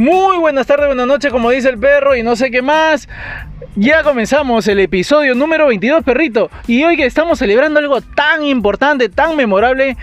Muy buenas tardes, buenas noches, como dice el perro y no sé qué más. Ya comenzamos el episodio número 22, perrito. Y hoy que estamos celebrando algo tan importante, tan memorable,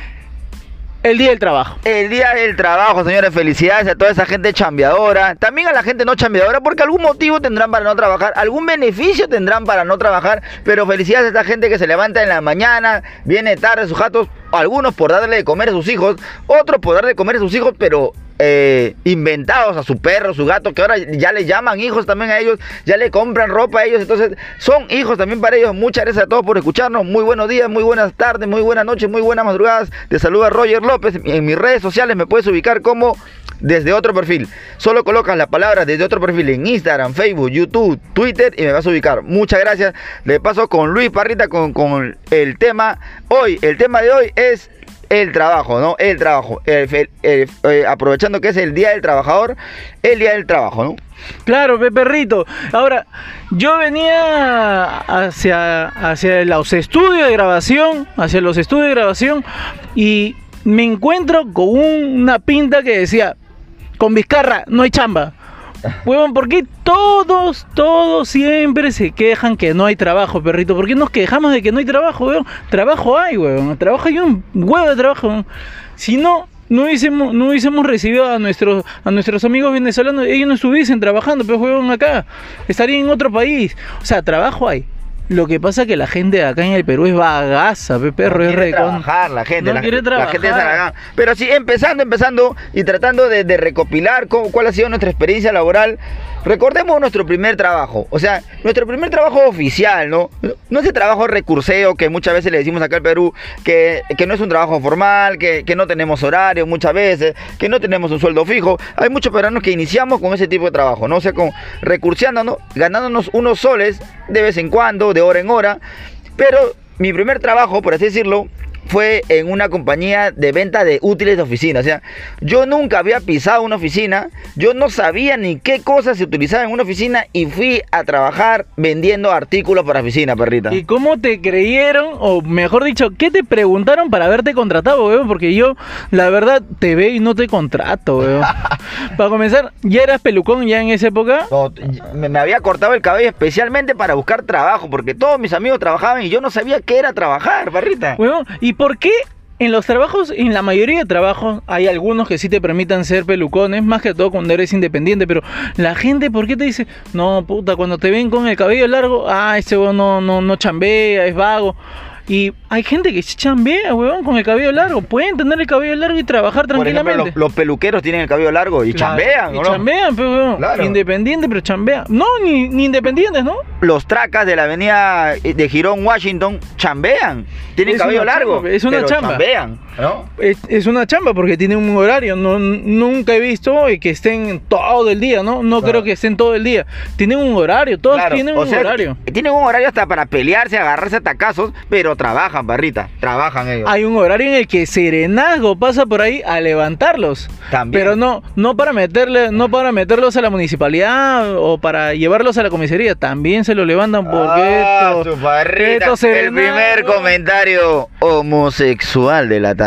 el Día del Trabajo. El Día del Trabajo, señores. Felicidades a toda esa gente chambeadora. También a la gente no chambeadora, porque algún motivo tendrán para no trabajar, algún beneficio tendrán para no trabajar. Pero felicidades a esta gente que se levanta en la mañana, viene tarde sus gatos, algunos por darle de comer a sus hijos, otros por darle de comer a sus hijos, pero eh, inventados a su perro, su gato, que ahora ya le llaman hijos también a ellos, ya le compran ropa a ellos, entonces son hijos también para ellos. Muchas gracias a todos por escucharnos. Muy buenos días, muy buenas tardes, muy buenas noches, muy buenas madrugadas. Te saluda Roger López. En mis redes sociales me puedes ubicar como desde otro perfil. Solo colocas la palabra desde otro perfil en Instagram, Facebook, YouTube, Twitter y me vas a ubicar. Muchas gracias. Le paso con Luis Parrita con, con el tema. Hoy, el tema de hoy es el trabajo, ¿no? El trabajo. El- el- eh, aprovechando que es el Día del Trabajador, el Día del Trabajo, ¿no? Claro, pe perrito. Ahora, yo venía hacia, hacia los estudios de grabación, hacia los estudios de grabación, y me encuentro con un- una pinta que decía, con Vizcarra, no hay chamba. Huevón, ¿por qué todos, todos siempre se quejan que no hay trabajo, perrito? ¿Por qué nos quejamos de que no hay trabajo, huevón? Trabajo hay, huevón. Trabajo hay un huevo de trabajo. huevón. Si no, no hubiésemos, no hubiésemos recibido a nuestros, a nuestros amigos venezolanos, ellos no estuviesen trabajando, pero huevón, acá. Estarían en otro país. O sea, trabajo hay. Lo que pasa es que la gente de acá en el Perú es bagaza, pe perro, no es quiere trabajar la gente, No la, quiere la gente es trabajar. Pero sí, empezando, empezando y tratando de, de recopilar cómo- cuál ha sido nuestra experiencia laboral. Recordemos nuestro primer trabajo, o sea, nuestro primer trabajo oficial, ¿no? No ese trabajo recurseo que muchas veces le decimos acá al Perú, que, que no es un trabajo formal, que, que no tenemos horario muchas veces, que no tenemos un sueldo fijo. Hay muchos peruanos que iniciamos con ese tipo de trabajo, ¿no? O sea, con recurseando, ¿no? Ganándonos unos soles de vez en cuando, de hora en hora. Pero mi primer trabajo, por así decirlo, fue en una compañía de venta de útiles de oficina. O sea, yo nunca había pisado una oficina, yo no sabía ni qué cosas se utilizaban en una oficina y fui a trabajar vendiendo artículos para oficina, perrita. ¿Y cómo te creyeron, o mejor dicho, qué te preguntaron para haberte contratado, weón? Porque yo, la verdad, te veo y no te contrato, weón. para comenzar, ¿ya eras pelucón ya en esa época? No, me, había cortado el cabello especialmente para buscar trabajo, porque todos mis amigos trabajaban y yo no sabía qué era trabajar, perrita. Weón, ¿y por qué en los trabajos, en la mayoría de trabajos, hay algunos que sí te permitan ser pelucones, más que todo cuando eres independiente, pero la gente, ¿por qué te dice, no, puta, cuando te ven con el cabello largo, ah, ese no, no, no chambea, es vago? Y hay gente que sí chambea, weón, con el cabello largo. Pueden tener el cabello largo y trabajar Por ejemplo, tranquilamente. los, los peluqueros tienen el cabello largo y Claro, chambean, Y chambean, pero weón, Claro. independiente, pero chambean. No, ni, ni independientes, ¿no? los tracas de la avenida de Girón, Washington, chambean. Tienen Es cabello largo. chamba, es una pero chamba. Chambean, ¿no? Es, es una chamba porque tienen un horario. No, nunca he visto que estén todo el día, ¿no? No Claro. creo que estén todo el día. Tienen un horario, todos Claro, tienen o un sea, horario. Tienen un horario hasta para pelearse, agarrarse a tacazos, pero trabajan, barrita. Trabajan ellos. Hay un horario en el que Serenazgo pasa por ahí a levantarlos. También. Pero no, no para meterle, no para meterlos a la municipalidad o para llevarlos a la comisaría. También se lo levantan porque Ah, esto- su barrita. esto El primer comentario homosexual de la tarde.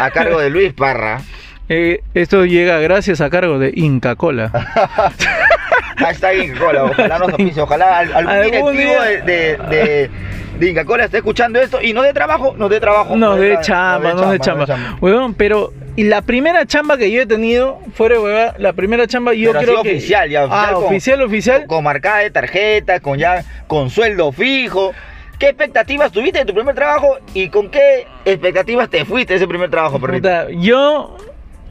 A cargo de Luis Parra. eh, esto llega gracias a cargo de Inca Cola. Hashtag Inca Cola. Ojalá nos. Ojalá al- algún Algún directivo de, de, de- de Inca Cola esté escuchando esto y no de trabajo, no de trabajo. No de tra- chamba, no de chamba. chamba. Huevón, pero y la primera chamba que yo he tenido, fuera de hueva, la primera chamba yo Pero creo que oficial, ya, oficial Ah, con- oficial, oficial. Con marcada de tarjeta, con ya, con sueldo fijo. ¿Qué expectativas tuviste de tu primer trabajo y con qué expectativas te fuiste de ese primer trabajo, perrito? Yo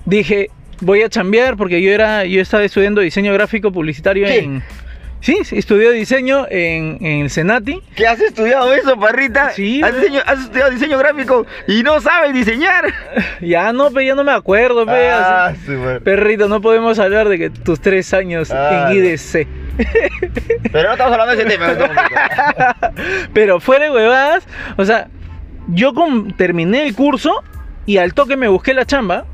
dije, voy a chambear porque yo era yo estaba estudiando diseño gráfico publicitario ¿Qué? en Sí, sí, estudié diseño en, en el Senati. ¿Qué has estudiado eso, parrita? Sí, ¿Has, güey. diseño- has estudiado diseño gráfico y no sabes diseñar. Ya no, pe, ya no me acuerdo, pe, Ah. Perrito, no podemos hablar de que tus tres años Ah, en IDC. Pero no estamos hablando de ese tema. Pero fuera de huevadas, o sea, yo con- terminé el curso y al toque me busqué la chamba.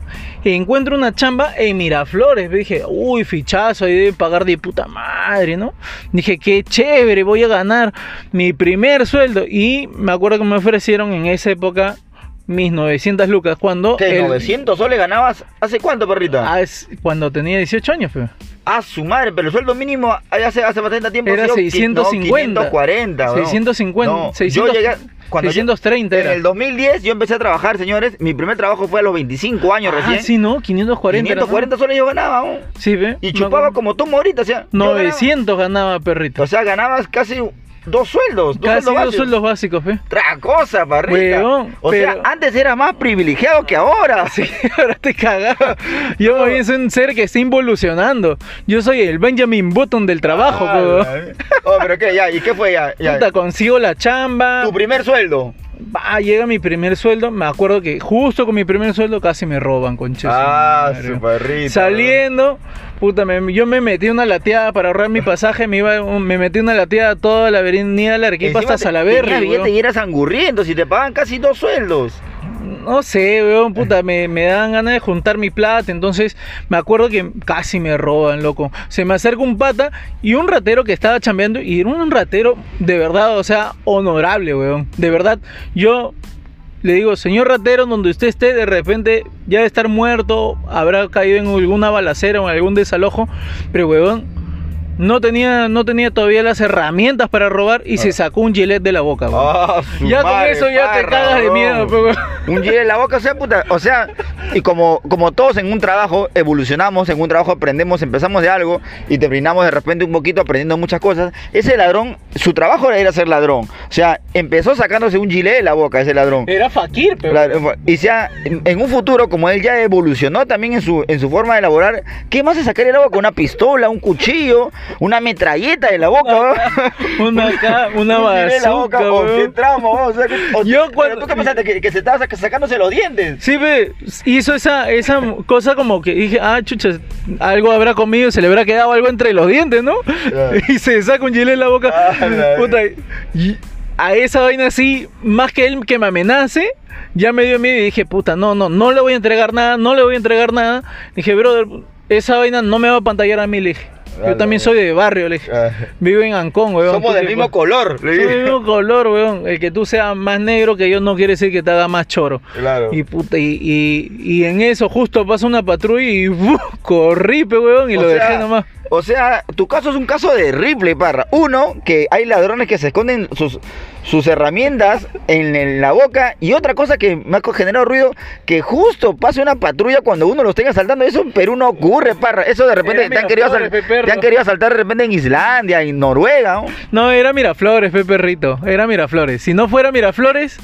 Encuentro una chamba en Miraflores. Dije, uy, fichazo, ahí deben pagar de puta madre, ¿no? Dije, qué chévere, voy a ganar mi primer sueldo. Y me acuerdo que me ofrecieron en esa época mis 900 lucas cuando... ¿Qué? el- ¿900 soles ganabas hace cuánto, perrita? Ah, es cuando tenía 18 años, fe. Ah, su madre, pero el sueldo mínimo hace, hace bastante tiempo Era ha sido qui- 650. No, 540. ¿no? 650, No, 600, yo llegué, cuando yo- 630 en el 2010 yo empecé a trabajar, señores. Mi primer trabajo fue a los 25 años Ah, recién. sí, ¿no? 540. era, ¿no? 540 soles yo ganaba, ¿no? Sí, ve. Y chupaba como tomo ahorita, o sea. yo ganaba- 900 ganaba, perrito. O sea, ganabas casi dos sueldos. Dos Casi sueldos dos básicos. sueldos básicos, fe. Otra cosa. Huevón, o pero- sea, antes era más privilegiado que ahora. Sí, ahora te cagaba. Yo bien soy un ser que está involucionando. Yo soy el Benjamin Button del trabajo, Ah, Oh, pero qué, ya, ¿y qué fue ya? ya? puta, consigo la chamba. Tu primer sueldo. Va, llega mi primer sueldo. Me acuerdo que justo con mi primer sueldo casi me roban, concha. Ah, su perrito. Saliendo, puta, me- yo me metí una lateada para ahorrar mi pasaje. Me, iba, me metí una lateada toda la avenida Arequipa hasta Salaberry. Tenías billete weón. y eras angurriento si te pagan casi dos sueldos. No sé, weón, puta, me, me dan ganas de juntar mi plata, entonces me acuerdo que casi me roban, loco. Se me acerca un pata y un ratero que estaba chambeando y era un ratero de verdad, o sea, honorable, weón. De verdad, yo le digo, señor ratero, donde usted esté, de repente ya debe estar muerto, habrá caído en alguna balacera o en algún desalojo, pero weón, no tenía, no tenía todavía las herramientas para robar y se sacó un gilet de la boca. Ah, ya con eso ya te cagas de miedo, weón. Un gel en la boca, o sea, puta, o sea, y como, como todos en un trabajo evolucionamos, en un trabajo aprendemos, empezamos de algo y terminamos de repente un poquito aprendiendo muchas cosas, ese ladrón, su trabajo era ser ladrón. O sea, empezó sacándose un gilet de la boca, ese ladrón. Era fakir, pero. Claro, Y sea, en, en un futuro, como él ya evolucionó también en su, en su forma de elaborar, ¿qué más se sacaría de la boca? Una pistola, un cuchillo, una metralleta de la boca. Una acá, una bazooka, weón. o sea, o- Yo cuando- ¿Tú qué pensaste? ¿Que, que se estaba sac- sacándose los dientes? Sí, ve, hizo esa, esa cosa como que dije, ah, chucha, algo habrá comido, se le habrá quedado algo entre los dientes, ¿no? Y se saca un gilet en la boca. Ah, la Puta, y a esa vaina así, más que él que me amenace, ya me dio miedo y dije, puta, no, no, no le voy a entregar nada, no le voy a entregar nada. Dije, brother, esa vaina no me va a pantallar a mí, le dije. Yo también soy de barrio, le dije. Ah. Vivo en Ancón, weón. Somos del mismo color. le dije. del mismo color, weón. El que tú seas más negro que yo no quiere decir que te haga más choro. Claro. Y puta, y, y, y en eso justo pasa una patrulla y ¡buf! corrí, pe, weón, y O lo sea, dejé nomás. O sea, tu caso es un caso de Ripley, parra. Uno, que hay ladrones que se esconden sus, sus herramientas en, en la boca. Y otra cosa que me ha generado ruido, que justo pase una patrulla cuando uno lo esté asaltando. Eso en Perú no ocurre, parra. Eso de repente te han, querido Miraflores, asal- pe, perro. Te han querido asaltar de repente en Islandia, en Noruega. ¿no? No, era Miraflores, pe, perrito. Era Miraflores. Si no fuera Miraflores,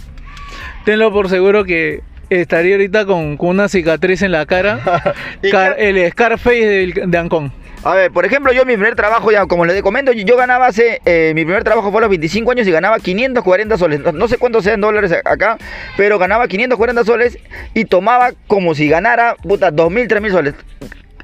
tenlo por seguro que estaría ahorita con, con una cicatriz en la cara. El Scarface del- de Ancón. A ver, por ejemplo, yo mi primer trabajo, ya como les comento, yo ganaba hace, eh, mi primer trabajo fue a los 25 años y ganaba 540 soles. No, no sé cuántos sean dólares acá, pero ganaba 540 soles y tomaba como si ganara, puta, 2.000, 3.000 soles.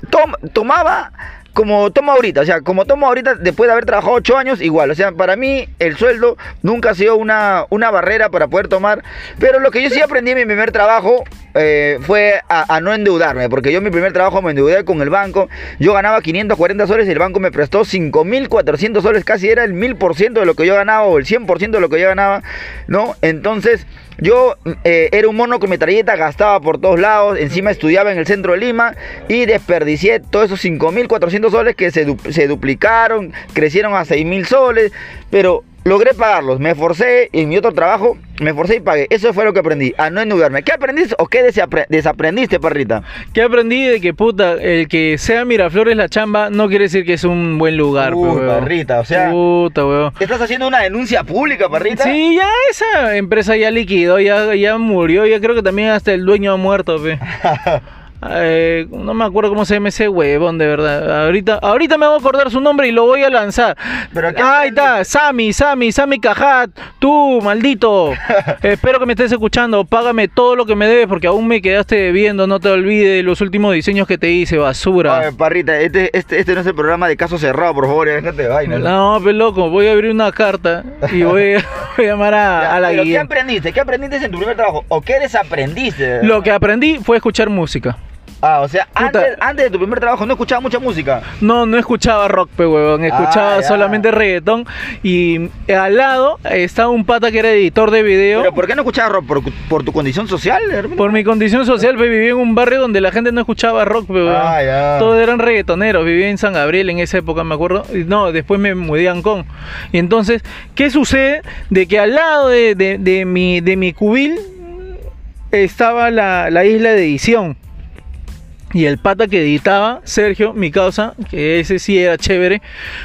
Tom- tomaba como tomo ahorita, o sea, como tomo ahorita después de haber trabajado 8 años, igual. O sea, para mí el sueldo nunca ha sido una, una barrera para poder tomar. Pero lo que yo sí aprendí en mi primer trabajo eh, fue a, no endeudarme, porque yo en mi primer trabajo me endeudé con el banco. Yo ganaba 540 soles y el banco me prestó 5.400 soles, casi era el 1000% de lo que yo ganaba o el 100% de lo que yo ganaba, ¿no? Entonces... Yo eh, era un mono con metralleta, gastaba por todos lados, encima estudiaba en el centro de Lima y desperdicié todos esos 5.400 soles que se, du- se duplicaron, crecieron a 6.000 soles, pero logré pagarlos, me esforcé en mi otro trabajo, me esforcé y pagué. Eso fue lo que aprendí, a no endeudarme. ¿Qué aprendiste o qué desapre- desaprendiste, perrita? Que aprendí de que puta, el que sea Miraflores la chamba no quiere decir que es un buen lugar, pe, Uy, perrita, o sea- Puta, weón. ¿Estás haciendo una denuncia pública, perrita? Sí, ya esa empresa ya liquidó, ya, ya murió, ya creo que también hasta el dueño ha muerto, pe. Eh, no me acuerdo cómo se llama ese huevón, de verdad. Ahorita, ahorita me voy a acordar su nombre y lo voy a lanzar. Pero ¿qué Ahí está, Sammy, Sammy, Sammy Cajat, tú, maldito. Espero que me estés escuchando. Págame todo lo que me debes porque aún me quedaste debiendo. No te olvides de los últimos diseños que te hice, basura. Ay, parrita, este, este, este no es el programa de caso cerrado, por favor, déjate de vaina. No, pero loco, voy a abrir una carta y voy a, voy a llamar a, Ya, a la pero ¿Qué guía. aprendiste? ¿Qué aprendiste en tu primer trabajo? ¿O qué desaprendiste? Lo que aprendí fue escuchar música. Ah, o sea, antes, antes de tu primer trabajo no escuchabas mucha música. No, no escuchaba rock, pe huevón. Escuchaba Ah, solamente reggaetón. Y al lado estaba un pata que era editor de video. ¿Pero por qué no escuchabas rock? ¿Por, por tu condición social? repente? Por mi condición social, pe, vivía en un barrio donde la gente no escuchaba rock, pe, huevón. Ah, ya. Todos eran reggaetoneros. Vivía en San Gabriel en esa época, me acuerdo. No, después me mudé a Ancón. Y entonces, ¿qué sucede? De que al lado de, de- de mi, de mi cubil estaba la, la isla de edición. Y el pata que editaba, Sergio, mi causa, que ese sí era chévere,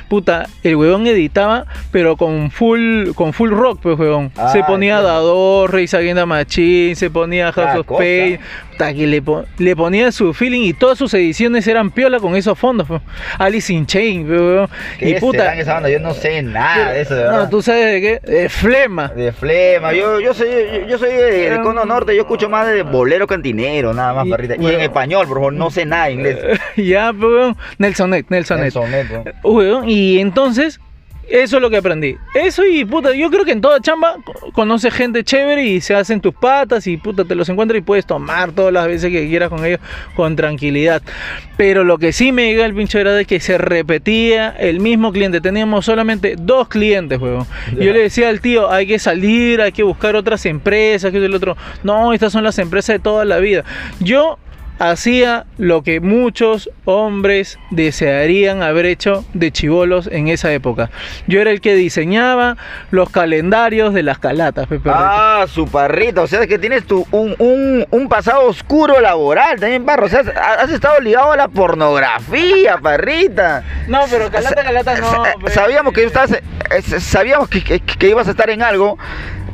puta, el huevón editaba, pero con full, con full rock, pues huevón. Ah, se ponía claro. Dador, Rey Against Machine, se ponía House Ah, of. Pain, que le, le ponía su feeling y todas sus ediciones eran piola con esos fondos. Alice in Chain, pues, huevón. ¿Qué Y puta, esa banda? Yo no sé nada de eso, de no, tú sabes de qué, de flema. De flema, yo, yo soy, yo, yo soy de, de Cono Norte, yo escucho más de bolero cantinero, nada más, Y- perrita. Y en español, por favor, no sé nada de inglés. ya, pues, huevón. Nelson Net, Nelson Net. Nelson Neto. Weón, y entonces, eso es lo que aprendí. Eso y puta, yo creo que en toda chamba co- conoces gente chévere y se hacen tus patas y puta, te los encuentras y puedes tomar todas las veces que quieras con ellos con tranquilidad. Pero lo que sí me llega el pincho era de que se repetía el mismo cliente. Teníamos solamente dos clientes. Y Yo le decía al tío, hay que salir, hay que buscar otras empresas, que es el otro. No, estas son las empresas de toda la vida. Yo hacía lo que muchos hombres desearían haber hecho de chivolos en esa época. Yo era el que diseñaba los calendarios de las calatas, pe, perrito. Ah, su parrita, o sea es que tienes tu, un, un, un pasado oscuro laboral también, parro. O sea, has, has estado ligado a la pornografía, parrita. No, pero calata, calata no. Sa-. Sabíamos que sabíamos que, que- que ibas a estar en algo,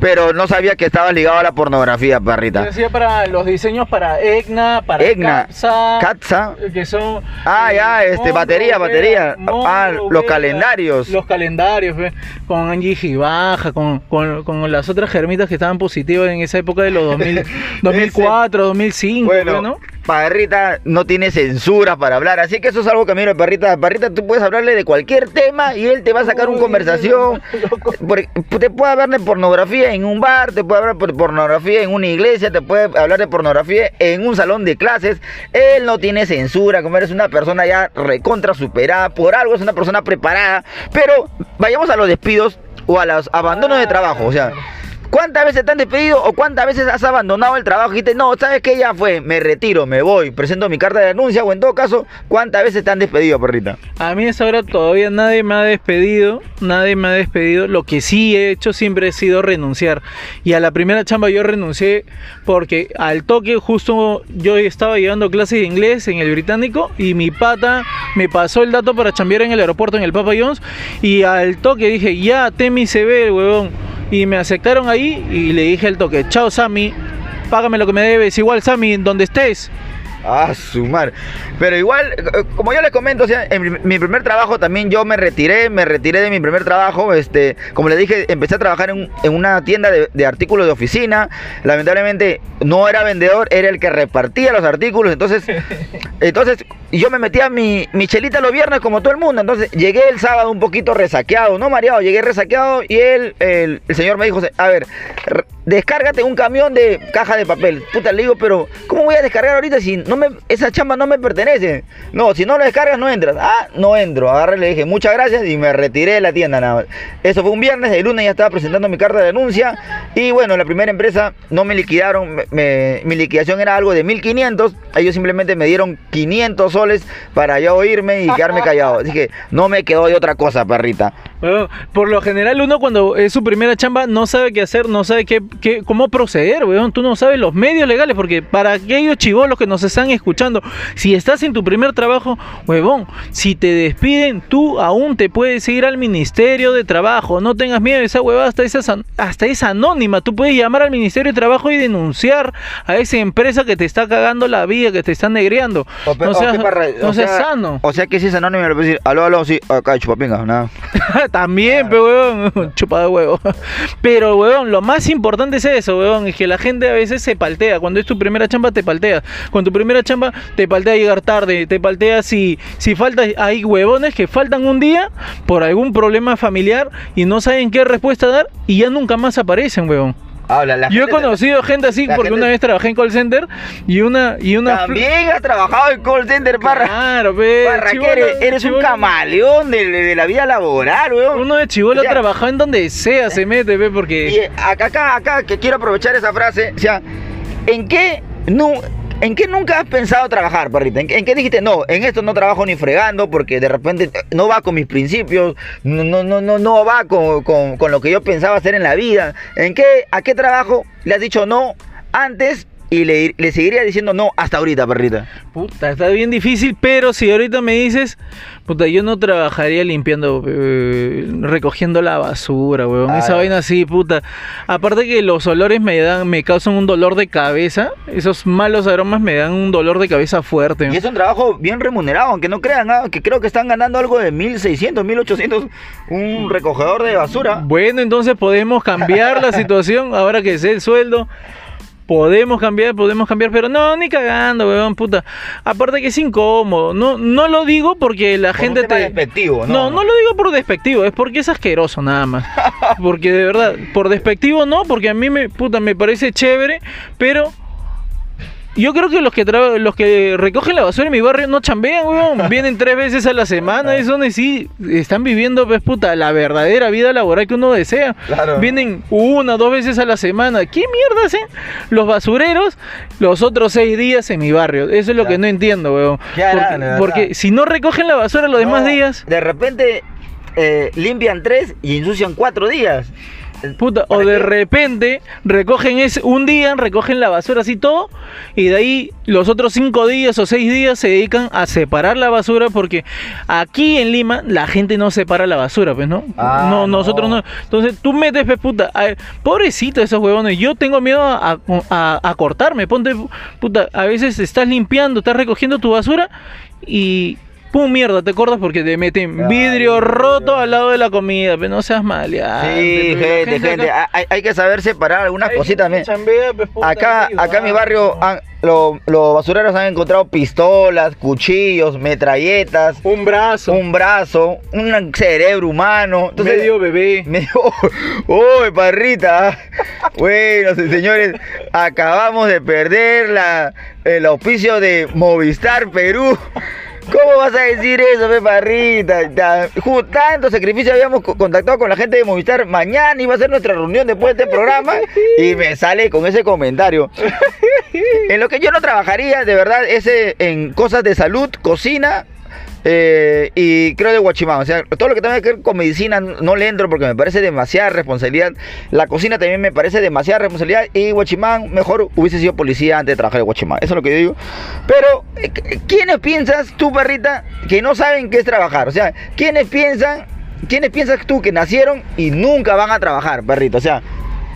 pero no sabía que estabas ligado a la pornografía, Yo parrita. decía para los diseños para EGNA, para Egna, Katza. que son Ah, ya, este, batería, batería. Ah, los calendarios. Los calendarios, con Angie Gibaja, con, con, con las otras germitas que estaban positivas en esa época de los 2000, 2004, 2005, Bueno, ¿no? Parrita no tiene censura para hablar, así que eso es algo que miro, Parrita. Parrita, tú puedes hablarle de cualquier tema y él te va a sacar una conversación. te puede hablar de pornografía en un bar, te puede hablar de pornografía en una iglesia, te puede hablar de pornografía en un salón de clases. Él no tiene censura, como eres una persona ya recontra superada, por algo es una persona preparada. Pero vayamos a los despidos o a los abandonos de trabajo, o sea. ¿Cuántas veces te han despedido o cuántas veces has abandonado el trabajo y dijiste, no, sabes que ya fue, me retiro, me voy, presento mi carta de denuncia o en todo caso, ¿cuántas veces te han despedido, perrita? A mí a esa hora todavía nadie me ha despedido, nadie me ha despedido. Lo que sí he hecho siempre ha sido renunciar. Y a la primera chamba yo renuncié porque al toque justo yo estaba llevando clases de inglés en el británico y mi pata me pasó el dato para chambear en el aeropuerto en el Papa John's y al toque dije, ya, ten mi CV, huevón. Y me aceptaron ahí y le dije al toque, chao Sammy, págame lo que me debes, igual Sammy, donde estés. Ah, sumar. Pero igual, eh, como yo les comento, o sea, en mi, primer trabajo también yo me retiré, me retiré de mi primer trabajo. Este, como les dije, empecé a trabajar en, en una tienda de, de artículos de oficina. Lamentablemente no era vendedor, era el que repartía los artículos. Entonces, entonces yo me metía mi, mi chelita los viernes como todo el mundo. Entonces llegué el sábado un poquito resaqueado, no mareado, llegué resaqueado y él, el, el señor me dijo, a ver, descárgate un camión de caja de papel. Puta, le digo, pero ¿cómo voy a descargar ahorita si no me, esa chamba no me pertenece? No, si no lo descargas no entras. Ah, no entro. Agarré, le dije muchas gracias y me retiré de la tienda nada más. Eso fue un viernes, el lunes ya estaba presentando mi carta de denuncia y bueno, la primera empresa no me liquidaron, mi liquidación era algo de 1500, ellos simplemente me dieron 500 soles para yo irme y quedarme callado. Así que no me quedó de otra cosa, perrita. Bueno, por lo general uno cuando es su primera chamba no sabe qué hacer, no sabe qué, qué- cómo proceder, weón. Tú no sabes los medios legales, porque para aquellos chivolos que nos están escuchando, si estás en tu primer trabajo, huevón, si te despiden, tú aún te puedes ir al Ministerio de Trabajo. No tengas miedo, esa huevada hasta esa, san- hasta es anónima. Tú puedes llamar al Ministerio de Trabajo y denunciar a esa empresa que te está cagando la vida, que te está negreando. O No seas, no seas sea- sano. O sea que si es anónimo, le puedo decir, aló, aló, sí, acá chupapinga, nada. También, pe, huevón, chupada de huevo. Pero, huevón, lo más importante es eso, huevón, es que la gente a veces se paltea. Cuando es tu primera chamba, te palteas. Con tu primera chamba, te paltea llegar tarde, te paltea si, si falta, hay huevones que faltan un día por algún problema familiar y no saben qué respuesta dar y ya nunca más aparecen, huevón. La- Yo he conocido gente así porque gente- una vez trabajé en call center y una y una También has trabajado en call center, Parra. Claro, pe, Parra, eres, eres un camaleón de, de la vida laboral, weón. Uno de chivolo O sea, trabajado en donde sea se mete, ve, Y porque eh, acá, acá, acá, que quiero aprovechar esa frase, o sea, ¿en qué, nu- ¿en qué nunca has pensado trabajar, perrita? ¿En, en qué dijiste, no, en esto no trabajo ni fregando porque de repente eh, no va con mis principios, no, no, no, no, no va con, con- con lo que yo pensaba hacer en la vida? ¿En qué, a qué trabajo le has dicho no antes y le, le seguiría diciendo no hasta ahorita, perrita? puta, está bien difícil, pero si ahorita me dices, puta, yo no trabajaría limpiando, eh, recogiendo la basura, weón. Ah, Esa vaina así, puta. Aparte que los olores me dan, me causan un dolor de cabeza. Esos malos aromas me dan un dolor de cabeza fuerte. Y es un trabajo bien remunerado, aunque no crean, ah, que creo que están ganando algo de 1600, 1800 un recogedor de basura. Bueno, entonces podemos cambiar la situación ahora que sé el sueldo. Podemos cambiar, podemos cambiar, pero no, ni cagando, weón, puta. Aparte que es incómodo. No, no lo digo porque la Por gente un tema te. despectivo, ¿no? No, no lo digo por despectivo, es porque es asqueroso nada más. Porque de verdad, por despectivo no, porque a mí me, puta, me parece chévere, pero yo creo que los que traba- los que recogen la basura en mi barrio no chambean, weón. Vienen tres veces a la semana, eso donde sí están viviendo, pues puta, la verdadera vida laboral que uno desea. Claro. Vienen una, dos veces a la semana. ¿Qué mierda hacen los basureros los otros seis días en mi barrio? Eso es lo que no entiendo, weón. ¿Qué harán, Porque, si no recogen la basura los demás días, De repente eh, limpian tres y ensucian cuatro días. Puta, o ¿Para de repente recogen ese, un día, recogen la basura así todo, y de ahí los otros cinco días o seis días se dedican a separar la basura, porque aquí en Lima la gente no separa la basura, pues, ¿no? Ah, no, nosotros no. no. Entonces tú metes, pues, puta, a ver, pobrecito esos huevones, yo tengo miedo a, a- a cortarme, ponte, puta, a veces estás limpiando, estás recogiendo tu basura y... Pum, mierda, te cortas porque te meten vidrio roto al lado de la comida, pero no seas maleante. Sí, gente, gente. Hay, hay que saber separar algunas hay cositas. que chambea, pues, Acá, acá en mi barrio han- lo- los basureros han encontrado pistolas, cuchillos, metralletas, un brazo, un brazo, un cerebro humano. Entonces, medio bebé. Me ¡Oh, parrita! Bueno, señores, acabamos de perder la, el auspicio de Movistar Perú. ¿Cómo vas a decir eso, pe parrita? Tanto sacrificio habíamos co- contactado con la gente de Movistar. Mañana iba a ser nuestra reunión después de este programa y me sale con ese comentario. En lo que yo no trabajaría, de verdad, es en cosas de salud, cocina eh, y creo de guachimán. O sea, todo lo que tenga que ver con medicina no le entro porque me parece demasiada responsabilidad. La cocina también me parece demasiada responsabilidad. Y guachimán, mejor hubiese sido policía antes de trabajar en guachimán. Eso es lo que yo digo. Pero, eh, ¿quiénes piensas tú, perrita, que no saben qué es trabajar? O sea, ¿quiénes piensan... ¿Quiénes piensas tú que nacieron y nunca van a trabajar, perrito? O sea,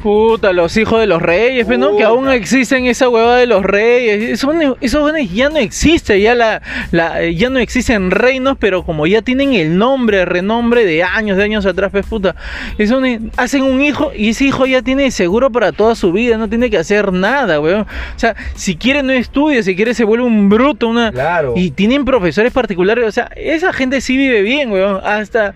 Puta, los hijos de los reyes, ¿no? Que aún existen esa hueva de los reyes. Esos buenos- ya no existe, ya la, la- ya no existen reinos, pero como ya tienen el nombre, el renombre de años, de años atrás, pues puta. Esos ne- hacen un hijo y ese hijo ya tiene seguro para toda su vida, no tiene que hacer nada, weón. O sea, si quiere no estudia, si quiere se vuelve un bruto, una. Claro. Y tienen profesores particulares, o sea, esa gente sí vive bien, weón. Hasta.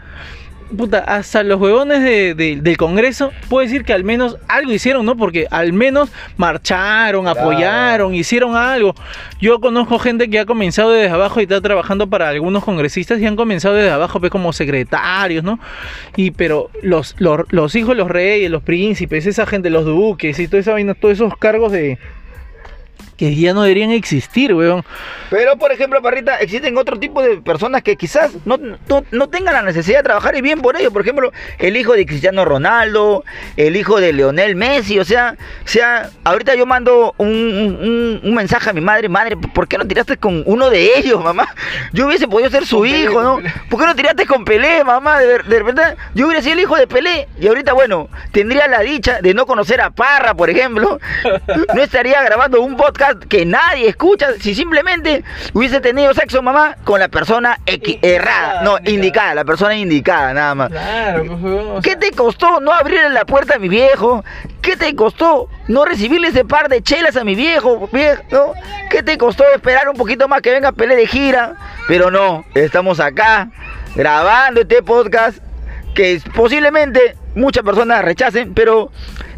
Puta, hasta los huevones de- de- del Congreso, puedo decir que al menos algo hicieron, ¿no? Porque al menos marcharon, apoyaron, hicieron algo. Yo conozco gente que ha comenzado desde abajo y está trabajando para algunos congresistas y han comenzado desde abajo, pues como secretarios, ¿no? Y pero los, los, los hijos, los reyes, los príncipes, esa gente, los duques y toda esa vaina, todos esos cargos de que ya no deberían existir, weón. Pero, por ejemplo, Parrita, existen otro tipo de personas que quizás no, no, no tengan la necesidad de trabajar y bien por ello. Por ejemplo, el hijo de Cristiano Ronaldo, el hijo de Leonel Messi. O sea, o sea ahorita yo mando un, un- un mensaje a mi madre. Madre, ¿por qué no tiraste con uno de ellos, mamá? Yo hubiese podido ser su Pelé, hijo, ¿no? Pelé. ¿Por qué no tiraste con Pelé, mamá? De, de repente, yo hubiera sido el hijo de Pelé. Y ahorita, bueno, tendría la dicha de no conocer a Parra, por ejemplo. No estaría grabando un podcast que nadie escucha si simplemente hubiese tenido sexo, mamá, con la persona equi- errada. No, indicada. indicada, la persona indicada, nada más. Claro, pues, ¿Qué te costó no abrirle la puerta a mi viejo? ¿Qué te costó no recibirle ese par de chelas a mi viejo? viejo ¿no? ¿Qué te costó esperar un poquito más que venga Pelé de gira? Pero no, estamos acá grabando este podcast que posiblemente muchas personas rechacen, pero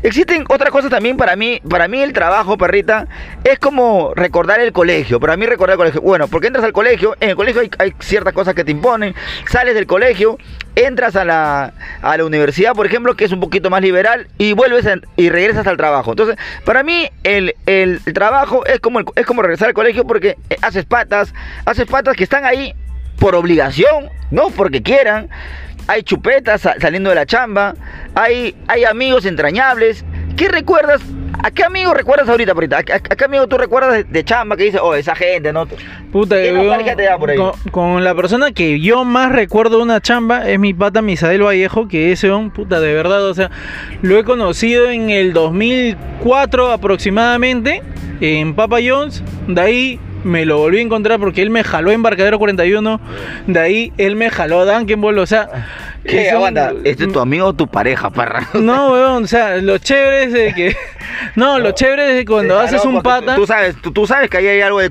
existen otras cosas también para mí. Para mí el trabajo, perrita, es como recordar el colegio. Para mí recordar el colegio. Bueno, porque entras al colegio, en el colegio hay, ciertas cosas que te imponen, sales del colegio, entras a la, a la universidad, por ejemplo, que es un poquito más liberal, y vuelves y regresas al trabajo. Entonces, para mí el, el, trabajo es como, es como regresar al colegio porque haces patas, haces patas que están ahí por obligación, no porque quieran hay chupetas saliendo de la chamba, hay, hay amigos entrañables. ¿Qué recuerdas? ¿A qué amigo recuerdas ahorita, ahorita? ¿A, qué amigo tú recuerdas de, chamba que dice, oh, esa gente, no? Puta, Con, la persona que yo más recuerdo de una chamba es mi pata Misael Vallejo, que ese un puta, de verdad, o sea, lo he conocido en el 2004 aproximadamente, en Papa Jones, de ahí me lo volví a encontrar porque él me jaló Embarcadero 41, de ahí él me jaló a Duncan o sea... ¿Qué aguanta? ¿Este es tu amigo o tu pareja, parra? No, weón, o sea, lo chévere es de que... No, lo chévere es de cuando haces un pata... Tú, sabes, tú, sabes que ahí hay algo de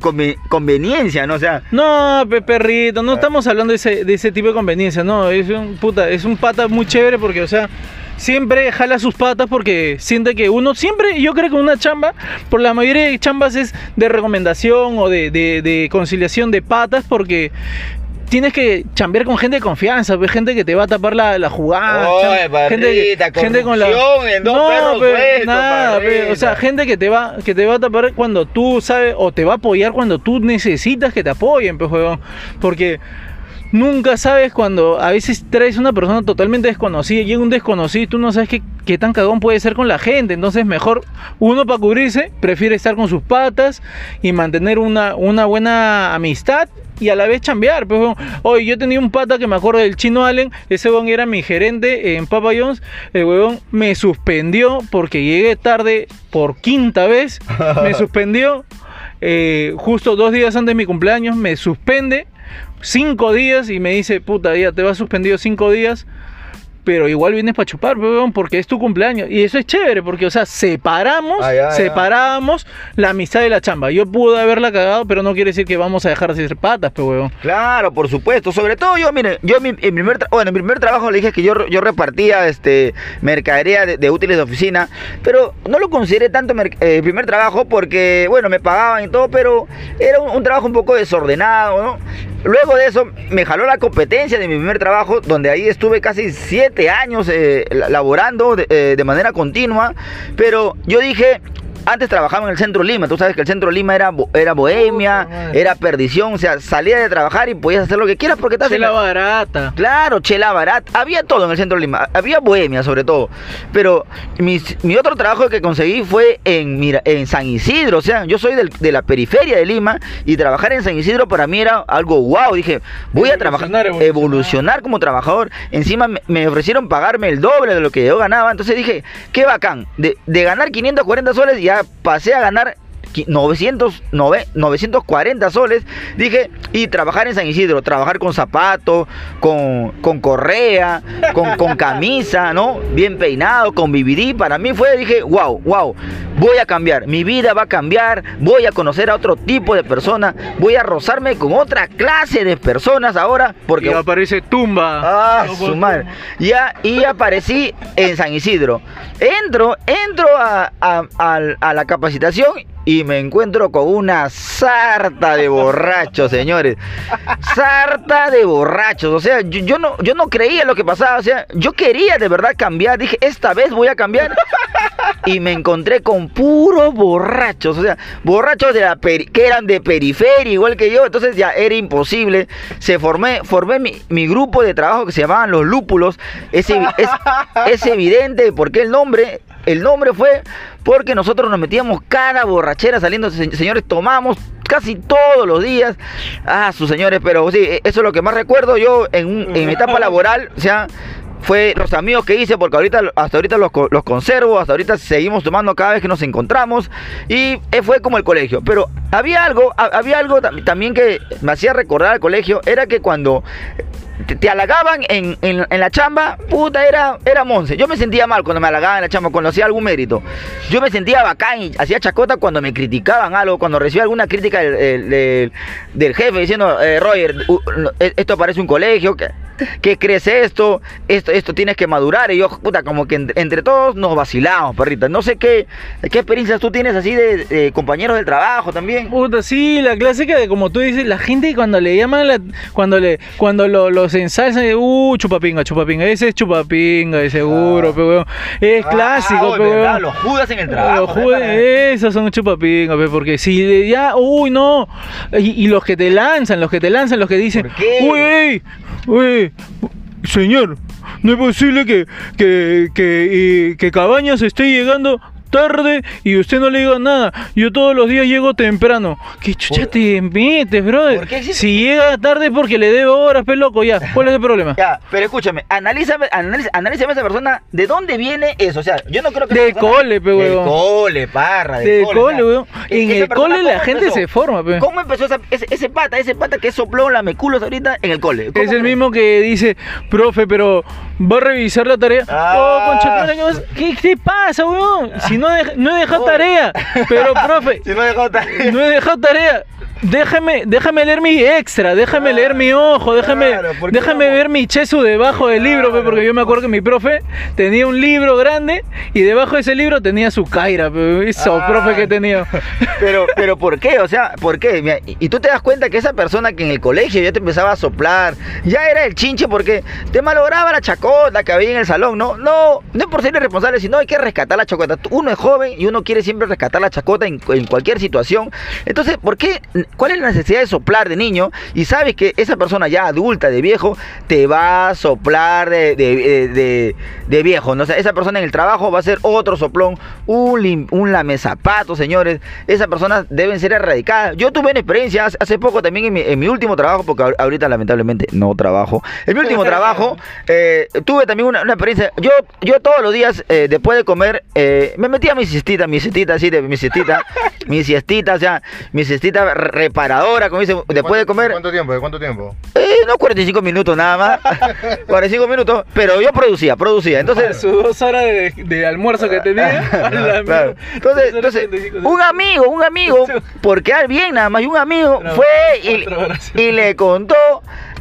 conveniencia, ¿no? O sea... No, perrito, no estamos hablando de ese, de ese tipo de conveniencia, no, es un puta, es un pata muy chévere porque, o sea siempre jala sus patas porque siente que uno siempre, yo creo que una chamba, por la mayoría de chambas es de recomendación o de, conciliación de patas porque tienes que chambear con gente de confianza, pues, gente que te va a tapar la, jugada. gente, gente con la no, pero, nada, o sea, gente que te va que te va a tapar cuando tú sabes o te va a apoyar cuando tú necesitas que te apoyen, pues, porque Nunca sabes cuando a veces traes una persona totalmente desconocida, llega un desconocido y tú no sabes qué, tan cagón puede ser con la gente. Entonces mejor uno para cubrirse prefiere estar con sus patas y mantener una, una buena amistad y a la vez chambear. Pues, hoy yo tenía un pata que me acuerdo del chino Allen, ese huevón era mi gerente en Papa John's, el huevón me suspendió porque llegué tarde por quinta vez, me suspendió. Eh, justo dos días antes de mi cumpleaños me suspende cinco días y me dice, puta, ya te vas suspendido cinco días pero igual vienes para chupar, porque es tu cumpleaños. Y eso es chévere, porque, o sea, separamos, separamos la amistad de la chamba. Yo pude haberla cagado, pero no quiere decir que vamos a dejar de ser patas, pero weón. Claro, por supuesto. Sobre todo yo, mire, yo en mi, primer, bueno, en mi primer trabajo le dije que yo, yo repartía este, mercadería de, útiles de oficina, pero no lo consideré tanto el eh, primer trabajo porque, bueno, me pagaban y todo, pero era un trabajo un poco desordenado, ¿no? Luego de eso me jaló la competencia de mi primer trabajo, donde ahí estuve casi siete años eh, laborando eh, de, manera continua. Pero yo dije, antes trabajaba en el centro Lima, tú sabes que el centro Lima era, era bohemia, era perdición, o sea, salía de trabajar y podías hacer lo que quieras porque estás... Chela barata. Claro, chela barata, había todo en el centro Lima, había bohemia sobre todo, pero mi, otro trabajo que conseguí fue en, mira, en San Isidro, o sea, yo soy de la periferia de Lima y trabajar en San Isidro para mí era algo wow, dije, voy a trabajar, evolucionar, como trabajador, encima me, ofrecieron pagarme el doble de lo que yo ganaba, entonces dije, qué bacán, de, de ganar 540 soles y ya pasé a ganar 900, 940 soles, dije, y trabajar en San Isidro, trabajar con zapato, con, con correa, con, con, camisa, ¿no? Bien peinado, con BBD, para mí fue, dije, wow, wow, voy a cambiar, mi vida va a cambiar, voy a conocer a otro tipo de personas, voy a rozarme con otra clase de personas ahora, porque... Y aparece tumba. Ah, su madre. Ya, y aparecí en San Isidro. Entro, entro a, a la capacitación y me encuentro con una sarta de borrachos, señores. Sarta de borrachos. O sea, yo, no, yo no creía lo que pasaba. O sea, yo quería de verdad cambiar. Dije, esta vez voy a cambiar. Y me encontré con puros borrachos. O sea, borrachos de la que eran de periferia, igual que yo. Entonces ya era imposible. Se formé, formé mi, grupo de trabajo que se llamaban los lúpulos. Es, es, es evidente porque el nombre el nombre fue porque nosotros nos metíamos cada borrachera saliendo, señores, tomamos casi todos los días. Ah, sus señores, pero sí, e, eso es lo que más recuerdo yo en, mi etapa laboral, o sea, fue los amigos que hice, porque ahorita, hasta ahorita los, los, conservo, hasta ahorita seguimos tomando cada vez que nos encontramos, y eh, fue como el colegio. Pero había algo, había algo también que me hacía recordar al colegio, era que cuando te, halagaban en, la chamba, puta, era, era monce. Yo me sentía mal cuando me halagaban en la chamba, cuando hacía algún mérito. Yo me sentía bacán y hacía chacota cuando me criticaban algo, cuando recibía alguna crítica del, jefe diciendo, eh, Roger, e, esto parece un colegio. que crece esto, esto, esto tienes que madurar. Y yo, puta, como que entre, todos nos vacilamos, perrita. No sé qué, qué experiencias tú tienes así de, compañeros del trabajo también. Puta, sí, la clásica de como tú dices, la gente cuando le llaman, la- cuando le cuando lo- los ensalzan, uh, chupapinga, chupapinga, ese es chupapinga, de seguro, Ah. pe, weón. Es clásico, Ah, pe, ¿verdad? weón. Los judas en el Los trabajo. ¿no? judes, esos son chupapingas, pe, porque si ya, uy, no. Y, y los que te lanzan, los que te lanzan, los que dicen, uy, uy, señor, no es posible que, que, que, y- que Cabañas esté llegando tarde y usted no le diga nada. Yo todos los días llego temprano. ¿Qué chucha Por- te metes, brother? ¿Por qué existe- Si llega tarde es porque le debo horas, pe loco, ya. ¿Cuál es el problema? Ya, pero escúchame, analízame, analiza, analízame a esa persona, ¿de dónde viene eso? O sea, yo no creo que persona- cole, pe, huevón. cole, parra, del Del cole. cole, weón. e- En el cole la ¿cómo gente empezó? se forma, pe. ¿Cómo empezó esa- ese, ese pata, ese pata que sopló la meculos ahorita en el cole? ¿Cómo Es el fue? mismo que dice, profe, pero va a revisar la tarea. Ah. Oh, concha, ¿qué ¿qué te pasa, weón? Si no, he no he dejado Oye. tarea. Pero, profe, Si no dejó tarea. no he dejado tarea. Déjame, déjame leer mi extra, déjame leer mi ojo, déjame, Claro, ¿por qué déjame no? ver mi chesu debajo del libro, pe, Claro. porque yo me acuerdo que mi profe tenía un libro grande y debajo de ese libro tenía su caira, pe, eso, Ah. profe que tenía. Pero, pero ¿por qué? O sea, ¿por qué? Mira, y, y tú te das cuenta que esa persona que en el colegio ya te empezaba a soplar, ya era el chinche porque te malograba la chacota que había en el salón, ¿no? No, no es por ser irresponsable, sino hay que rescatar la chacota. Uno es joven y uno quiere siempre rescatar la chacota en, en cualquier situación. Entonces, ¿por qué? ¿Cuál es la necesidad de soplar de niño? Y sabes que esa persona ya adulta, de viejo, te va a soplar de, de, de- viejo, ¿no? O sea, esa persona en el trabajo va a ser otro soplón, un, lim- un lamezapato, señores. Esas personas deben ser erradicadas. Yo tuve una experiencia hace, poco también en mi, en mi último trabajo, porque ahor- ahorita lamentablemente no trabajo. En mi último trabajo eh, tuve también una, una experiencia. Yo, yo todos los días, eh, después de comer, eh, me metía mi siestita, mi siestita así, de mi siestita, mi siestita, o sea, mi siestita re- reparadora, como dice, después de comer. ¿Cuánto tiempo? ¿De cuánto tiempo? Eh, no 45 minutos nada más. 45 minutos, pero yo producía, producía. Entonces, Sus dos horas de, de almuerzo que tenía. Claro. Entonces, entonces, 45. un amigo, un amigo, por quedar bien nada más, y un amigo No, fue y, y le contó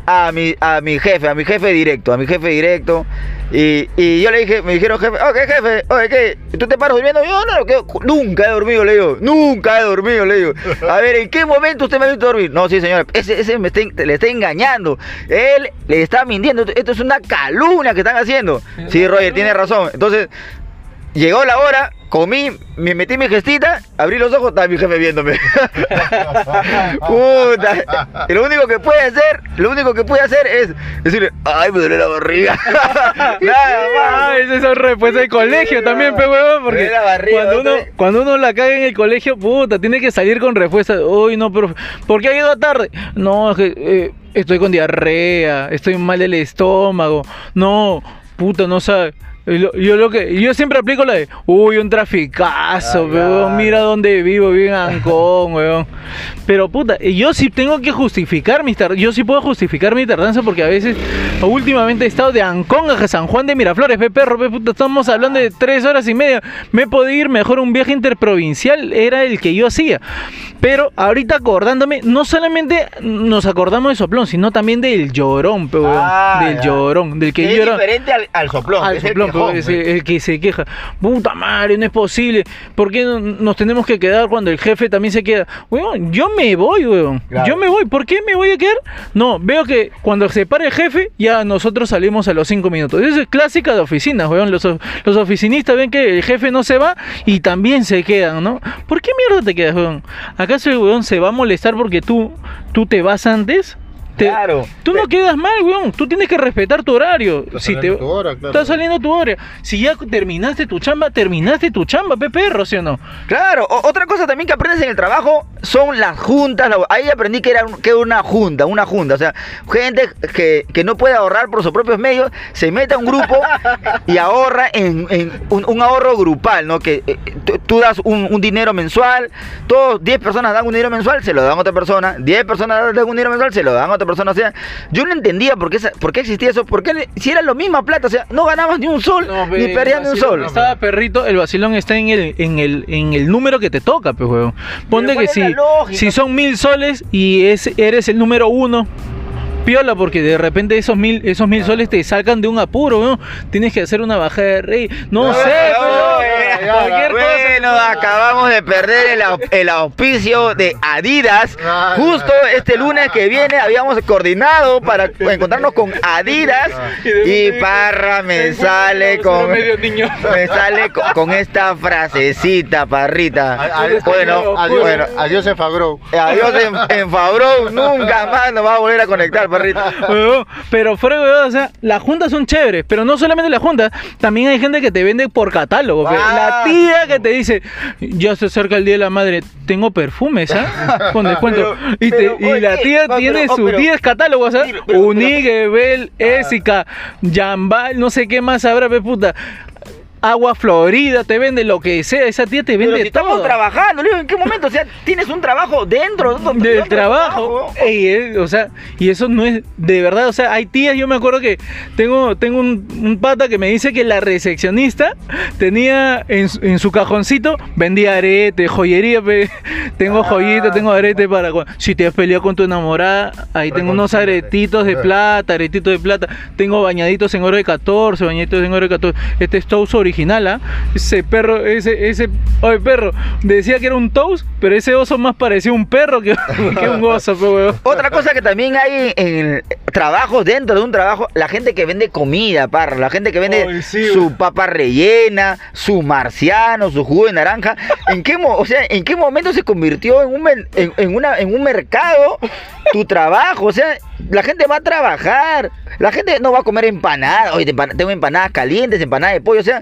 a mi, a mi jefe, a mi jefe directo, a mi jefe directo. Y, y yo le dije, me dijeron, jefe, ok, jefe, oye, ¿qué? ¿Tú te paras durmiendo? Yo no, que, nunca he dormido, le digo, nunca he dormido, le digo. A ver, ¿en qué momento usted me ha visto dormir? No, sí, señora, ese, ese me está, le está engañando. Él le está mintiendo, esto es una calumnia que están haciendo. Sí, Roger, tiene razón. Entonces, Llegó la hora, comí, me metí mi gestita, abrí los ojos, estaba mi jefe viéndome. Puta. Y lo único que puede hacer, lo único que puede hacer es decirle, ay, me duele la barriga. Nada Ah, más. esa es respuesta del colegio también, pe huevón, porque barriga, cuando uno, ¿no? cuando uno la caga en el colegio, puta, tiene que salir con respuesta. Uy, no, pero ¿por qué ha llegado tarde? No, es que eh, estoy con diarrea, estoy mal del estómago. No, puta, no sabe. Yo lo que yo siempre aplico la de, uy, un traficazo, weón, mira dónde vivo, vivo en Ancón, weón. Pero puta, yo sí tengo que justificar mis tar- yo sí puedo justificar mi tardanza porque a veces últimamente he estado de Ancón a San Juan de Miraflores, pe perro, pe puta, estamos hablando de tres horas y media. Me he podido ir mejor un viaje interprovincial, era el que yo hacía. Pero ahorita acordándome, no solamente nos acordamos de Soplón, sino también del llorón, weón. Ah, del ya. llorón, del que es diferente al, al soplón. Al soplón, el que se queja. Puta madre, no es posible. ¿Por qué no- nos tenemos que quedar cuando el jefe también se queda? Weón, yo me voy, weón. Claro. Yo me voy. ¿Por qué me voy a quedar? No, veo que cuando se para el jefe, ya nosotros salimos a los cinco minutos. Eso es clásica de oficinas, weón. Los, of- los oficinistas ven que el jefe no se va y también se quedan, ¿no? ¿Por qué mierda te quedas, weón? ¿Acaso el weón se va a molestar porque tú, tú te vas antes? Te- Claro. Tú no quedas mal, weón. Tú tienes que respetar tu horario. Está Si te, tu hora, claro. Está saliendo tu hora. Si ya terminaste tu chamba, terminaste tu chamba, pe perro, ¿sí o no? Claro, o- otra cosa también que aprendes en el trabajo son las juntas. Ahí aprendí que era, un- que una junta, una junta. O sea, gente que, que no puede ahorrar por sus propios medios, se mete a un grupo y ahorra en, en un, un ahorro grupal, ¿no? Que eh, tú, das un, un dinero mensual, todos, 10 personas dan un dinero mensual, se lo dan a otra persona, 10 personas dan un dinero mensual, se lo dan a otra persona. O sea, yo no entendía por qué, esa- por qué existía eso, por qué si era la misma plata, o sea, no ganabas ni un sol, ni perdías ni un sol. Estaba perrito, el vacilón está en el, en el, en el número que te toca, pues, weón. Ponte ¿cuál que si, si son mil soles y es, eres el número uno, piola porque de repente esos mil, esos mil soles te sacan de un apuro, ¿no? Tienes que hacer una bajada de rey. No, sé, pero cualquier cosa. Bueno, acabamos de perder el, au- el auspicio de Adidas. Justo este lunes que viene habíamos coordinado para encontrarnos con Adidas y Parra me sale con me sale con, con esta frasecita, Parrita. Bueno, adiós, bueno, adiós en Fabro. adiós en, nunca más nos va a volver a conectar, Parrita. Pero fuera, huevón, o sea, las juntas son chéveres, pero no solamente las juntas, también hay gente que te vende por catálogo. pe. Ah. La tía que te dice, ya se acerca el día de la madre, tengo perfumes, ¿ah? Con descuento. Pero- y, te- pero, y oye, la tía no, tiene pero- oh, sus pero- 10 catálogos, ¿ah? Unique, Bel, Ésica, Jambal, no sé qué más habrá, puta. Agua Florida, te vende lo que sea, esa tía te Pero vende si estamos todo. trabajando, ¿en qué momento? O sea, tienes un trabajo dentro de otro- de del trabajo. Ey, eh, o sea, y eso no es de verdad. O sea, hay tías, yo me acuerdo que tengo, tengo un, un pata que me dice que la recepcionista tenía en, su- en su cajoncito, vendía arete, joyería. pe. Tengo joyitas, tengo arete para. Si te has peleado con tu enamorada, ahí tengo unos aretitos de plata, aretitos de plata. Tengo bañaditos en oro de 14, bañaditos en oro de 14. Este es Toast original, ¿ah? Ese perro, ese, ese. Oye, perro, decía que era un Toast, pero ese oso más parecía un perro que, que un oso, huevón. Otra cosa que también hay en trabajos dentro de un trabajo, la gente que vende comida, parra, la gente que vende sí, su papa rellena, su marciano, su jugo de naranja. ¿En qué, mo- o sea, ¿en qué momento se convirtió en un, en, en una, en un mercado tu trabajo? O sea, la gente va a trabajar, la gente no va a comer empanadas. Oye, tengo empanadas calientes, empanadas de pollo, o sea,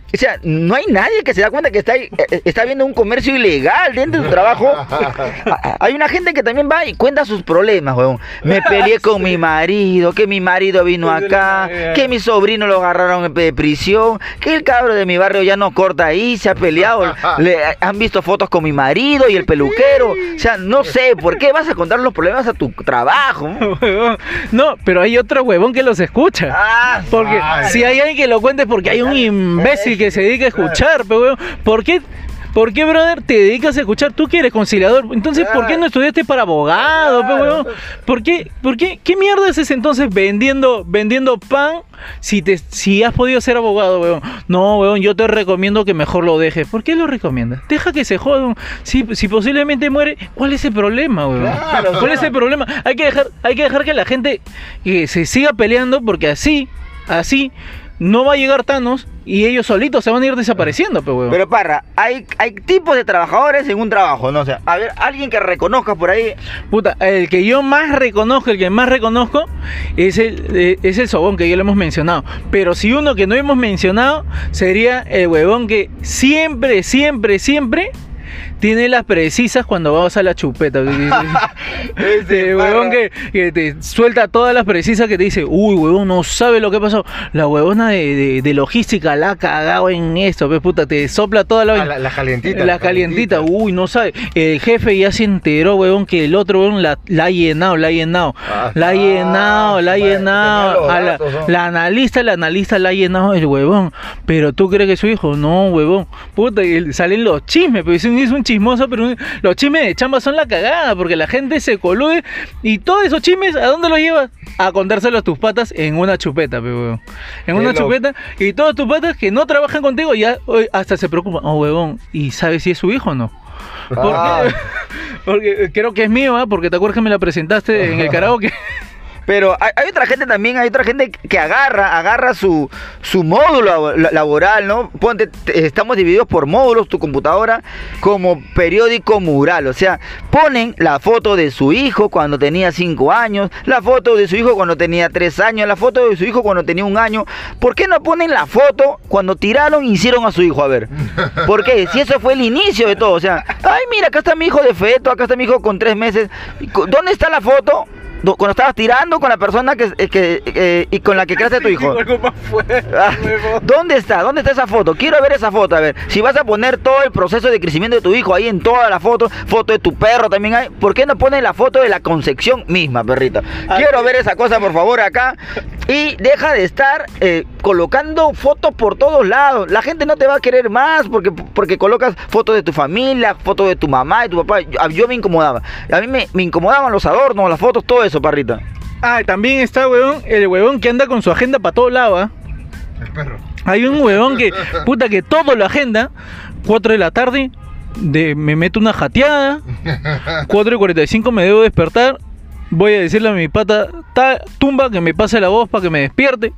o sea, no hay nadie que se da cuenta que está, ahí, eh, está viendo un comercio ilegal dentro de su trabajo. Ah, Hay una gente que también va y cuenta sus problemas, weón. Me peleé con mi marido, que mi marido vino acá, que mi sobrino lo agarraron de prisión, que el cabro de mi barrio ya no corta ahí, se ha peleado. Le, han visto fotos con mi marido y el peluquero. O sea, no sé, ¿por qué vas a contar los problemas a tu trabajo? No, pero hay otro huevón que los escucha. Ah, Porque si hay alguien que lo cuente, es porque hay un imbécil que se dedica a escuchar, pero huevón. ¿Por qué? ¿Por qué, brother, te dedicas a escuchar? Tú que eres conciliador. Entonces, ¿por qué no estudiaste para abogado, pe, huevón? ¿Por qué? ¿Por qué? ¿Qué mierda es entonces vendiendo, vendiendo pan si, te, si has podido ser abogado, huevón? No, huevón, yo te recomiendo que mejor lo dejes. ¿Por qué lo recomiendas? Deja que se jodan. Si, si posiblemente muere, ¿cuál es el problema? Claro, ¿Cuál es el problema? Hay que dejar, hay que dejar que la gente eh, se siga peleando porque así, así no va a llegar Thanos y ellos solitos se van a ir desapareciendo, pe huevón. Pero Parra, hay, hay tipos de trabajadores en un trabajo, ¿no? O sea, a ver, alguien que reconozcas por ahí. Puta, el que yo más reconozco, el que más reconozco es el, eh, es el sobón que ya lo hemos mencionado. Pero si uno que no hemos mencionado sería el huevón que siempre, siempre, siempre tiene las precisas cuando vas a la chupeta. Este huevón que, que te suelta todas las precisas que te dice, uy, huevón, no sabe lo que pasó. La huevona de, de- de logística la ha cagado en esto, pues puta, te sopla toda la Ah, la, la calientita. La calientita, uy, no sabe. El jefe ya se enteró, weón, que el otro, weón, la, la ha llenado, la ha llenado. Ah, la ha llenado, la ha llenado. A la, datos, ¿no? la analista, la analista la ha llenado el huevón. Pero tú crees que es su hijo, no, huevón. Puta, salen los chismes, pero es un, es un chismoso, pero un- los chismes de chamba son la cagada, porque la gente se colude y todos esos chismes, ¿a dónde los llevas? A contárselos a tus patas en una chupeta, pe. En una chupeta y todos tus patas que no trabajan contigo ya hoy hasta se preocupan. Oh, huevón, ¿y sabes si es su hijo o no? ¿Por Ah. Porque creo que es mío, ¿ah? Porque te acuerdas que me la presentaste en el karaoke. Pero hay, otra gente también, hay otra gente que agarra, agarra su, su módulo labo- laboral, ¿no? Ponte, te- estamos divididos por módulos, tu computadora, como periódico mural. O sea, ponen la foto de su hijo cuando tenía 5 años, la foto de su hijo cuando tenía 3 años, la foto de su hijo cuando tenía un año. ¿Por qué no ponen la foto cuando tiraron y hicieron a su hijo? A ver. ¿Por qué? Si eso fue el inicio de todo. O sea, ay, mira, acá está mi hijo de feto, acá está mi hijo con 3 meses. ¿Y cu- ¿Dónde está la foto? Do- Cuando estabas tirando con la persona que, eh, que, eh, y con la que creaste tu hijo. Ah, ¿Dónde está? ¿Dónde está esa foto? Quiero ver esa foto. A ver, si vas a poner todo el proceso de crecimiento de tu hijo ahí en toda la foto, foto de tu perro también hay, ¿por qué no pones la foto de la concepción misma, perrita? Quiero ver esa cosa, por favor, acá. Y deja de estar eh, colocando fotos por todos lados. La gente no te va a querer más porque, porque colocas fotos de tu familia, fotos de tu mamá, de tu papá. Yo, yo me incomodaba. A mí me, me incomodaban los adornos, las fotos, todo eso, parrita. Ah, también está, huevón, el huevón que anda con su agenda para todos lados, ¿ah? El perro. Hay un huevón que, puta, que todo lo agenda. 4 de la tarde, de, me meto una jateada. 4 y 45 me debo despertar. Voy a decirle a mi pata, "Ta- tumba, que me pase la voz para que me despierte.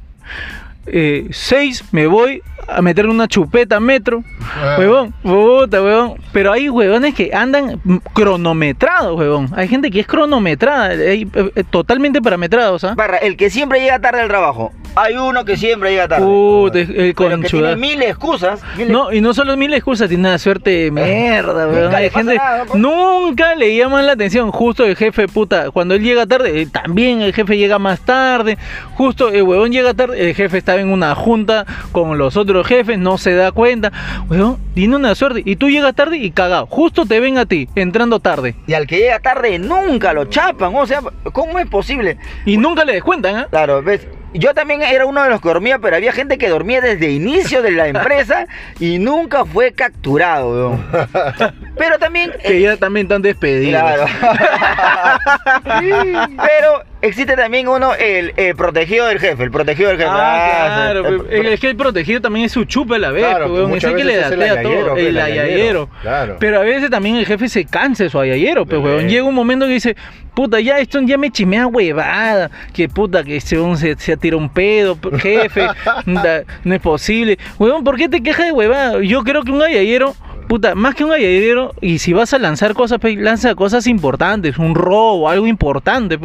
6 me voy a meter una chupeta a metro. Ah. Huevón, puta, huevón. Pero hay huevones que andan cronometrados, huevón. Hay gente que es cronometrada, hay, eh, eh, totalmente parametrados, ¿ah? Barra, el que siempre llega tarde al trabajo. Hay uno que siempre llega tarde. Puta, el pero que tiene mil excusas. mil No, y no solo mil excusas, tiene una suerte de mierda, weón. Nunca le Hay pasa gente, nada, nunca le llaman la atención. Justo el jefe, puta, cuando él llega tarde, eh, también el jefe llega más tarde. Justo el huevón llega tarde, el jefe estaba en una junta con los otros jefes, no se da cuenta. Huevón, tiene una suerte. Y tú llegas tarde y cagado. Justo te ven a ti, entrando tarde. Y al que llega tarde nunca lo chapan. O sea, ¿cómo es posible? Y nunca le descuentan, ¿ah? Claro, ves. Yo también era uno de los que dormía, pero había gente que dormía desde el inicio de la empresa y nunca fue capturado, weón. Pero también Que ya también están despedidos. Claro. Pero existe también uno, el, el protegido del jefe, el protegido del jefe. Ah, claro, el- pero es que el protegido también es su chupa a la vez, Claro, pues, weón, muchas ese que le es el datea todo, pues, el el ayayero. Claro. Pero a veces también el jefe se cansa de su ayayero, pues, weón. Llega un momento que dice, puta, ya esto ya me chimea huevada, que puta, que ese weón se, se tira un pedo, jefe, da- no es posible. Weón, ¿por qué te quejas de huevada? Yo creo que un ayayero... Puta, más que un galladero, y si vas a lanzar cosas, pe, lanza cosas importantes, un robo, algo importante.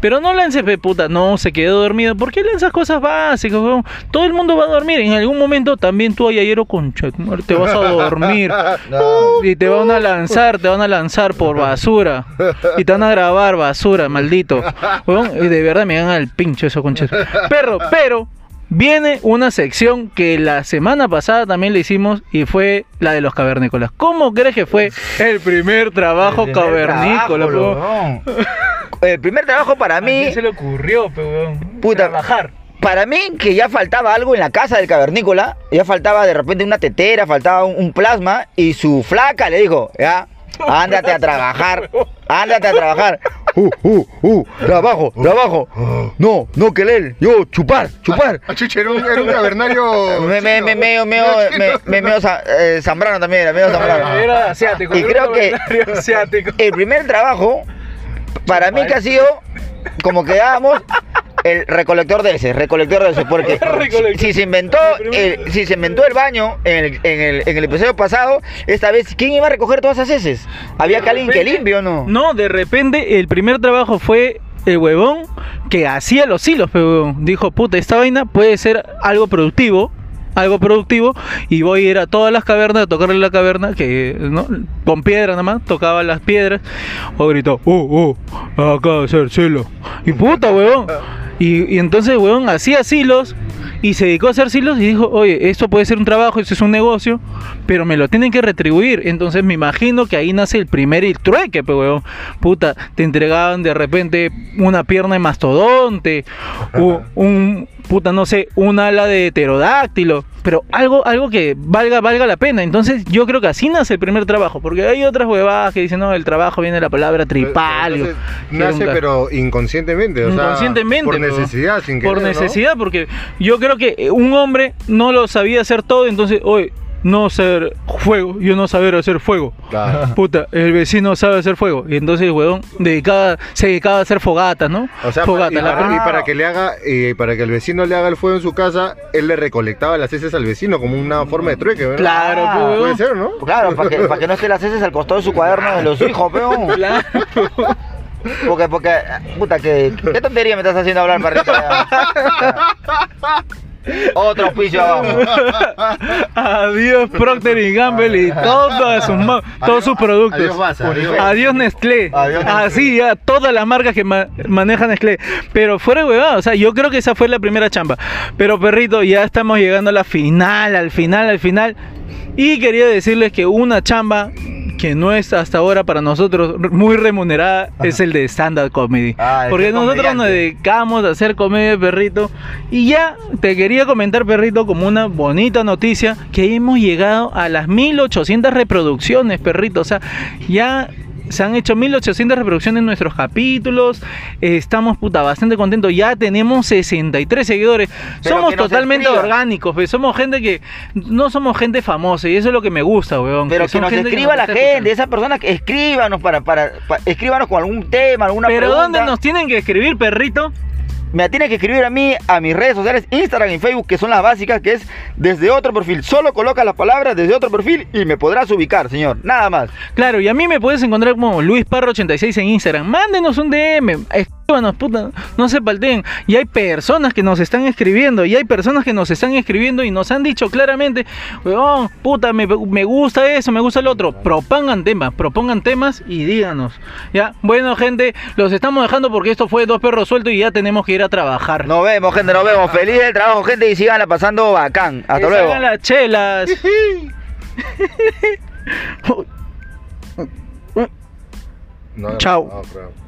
Pero no lances, pe, puta, no, se quedó dormido. ¿Por qué lanzas cosas básicas? Todo el mundo va a dormir. En algún momento también tú, galladero, madre, te vas a dormir. No. Y te van a lanzar, te van a lanzar por basura. Y te van a grabar basura, maldito. Weón, y de verdad me dan al pincho eso, concha. Perro, pero viene una sección que la semana pasada también le hicimos y fue la de los cavernícolas. ¿Cómo crees que fue el primer trabajo el primer cavernícola? trabajo. El primer trabajo para ¿A mí, quién se le ocurrió, pe, weón? Puta. Trabajar. para mí que ya faltaba algo en la casa del cavernícola, ya faltaba de repente una tetera, faltaba un, un plasma y su flaca le dijo, ya, ándate a trabajar, ándate a trabajar. Uh, uh, uh, trabajo, trabajo. No, no que él, yo chupar, chupar. Ah, era un, era un cavernario. Me, me, me, medio, medio, me, me, medio za- eh, zambrano también era, medio zambrano. Era asiático. Y era creo un que- cavernario asiático. El primer trabajo, para mí que ha sido como que dábamos el recolector de ese, recolector de ese, porque si se inventó el, si se inventó el baño en el, en, el, en el episodio pasado, esta vez, ¿quién iba a recoger todas esas heces? ¿Había que alguien que limpie o no? No, de repente el primer trabajo fue el huevón que hacía los hilos, pero dijo, puta, esta vaina puede ser algo productivo, algo productivo, y voy a ir a todas las cavernas a tocarle la caverna, que ¿no? con piedra nada más, tocaba las piedras, o gritó, uh, uh, acá hacer silo. Y puta, huevón. Y, y entonces, huevón, hacía silos y se dedicó a hacer silos y dijo, oye, esto puede ser un trabajo, esto es un negocio, pero me lo tienen que retribuir. Entonces me imagino que ahí nace el primer el trueque, pues, weón. Puta, te entregaban de repente una pierna de mastodonte, o un, puta, no sé, un ala de pterodáctilo, pero algo, algo que valga, valga la pena. Entonces yo creo que así nace el primer trabajo, porque hay otras huevadas que dicen, no, el trabajo viene de la palabra tripalio. Entonces, un nace, pero inconscientemente. O sea, Inconscientemente, por necesidad, sin por querer, ¿no? necesidad, porque yo creo que un hombre no lo sabía hacer todo, entonces, oye, no ser fuego, yo no saber hacer fuego. Claro. Puta, el vecino sabe hacer fuego. Y entonces el huevón dedicaba, se dedicaba a hacer fogatas, ¿no? O sea, fogatas. y, la para, y para que le haga, y para que el vecino le haga el fuego en su casa, él le recolectaba las heces al vecino como una forma de trueque, ¿verdad? Claro, Ah, Puede ser, ¿no? Claro, para que, para que no esté las heces al costado de su cuaderno de los hijos, peón. Claro. Porque, porque, puta, que, ¿qué tontería me estás haciendo hablar, parrita? Otro auspicio abajo. Adiós Procter y Gamble y todos sus, ma- todos sus productos. Adiós, Baza, adiós. Adiós Nestlé. Adiós, Nestlé. Así ya, todas las marcas que ma- maneja Nestlé. Pero fuera huevada, o sea, yo creo que esa fue la primera chamba. Pero perrito, ya estamos llegando a la final, al final, al final. Y quería decirles que una chamba que no es hasta ahora para nosotros muy remunerada es el de stand-up comedy. Ah, Porque nosotros nos dedicamos a hacer comedia, perrito. Y ya te quería comentar, perrito, como una bonita noticia, que hemos llegado a las 1800 reproducciones, perrito. O sea, ya se han hecho 1800 reproducciones en nuestros capítulos. Estamos puta bastante contentos. Ya tenemos 63 seguidores. Pero somos totalmente escriban. orgánicos, pues. Somos gente que no somos gente famosa y eso es lo que me gusta, weón. Pero que nos escriba la gente, esa persona que escríbanos para, para, pa- escríbanos con algún tema, alguna Pero pregunta. ¿dónde nos tienen que escribir, perrito? Me tiene que escribir a mí, a mis redes sociales, Instagram y Facebook, que son las básicas, que es desde otro perfil. Solo coloca las palabras desde otro perfil y me podrás ubicar, señor. Nada más. Claro, y a mí me puedes encontrar como Luis Parro86 en Instagram. Mándenos un DM, escríbanos, puta, no se palteen. Y hay personas que nos están escribiendo, y hay personas que nos están escribiendo y nos han dicho claramente, weón, puta, me, me gusta eso, me gusta el otro. Propongan temas, propongan temas y díganos. Ya, bueno, gente, los estamos dejando porque esto fue Dos Perros Sueltos y ya tenemos que ir a trabajar. Nos vemos, gente, nos vemos. Feliz del trabajo, gente, y síganla pasando bacán. Hasta Que luego. las chelas. No, Chao. no.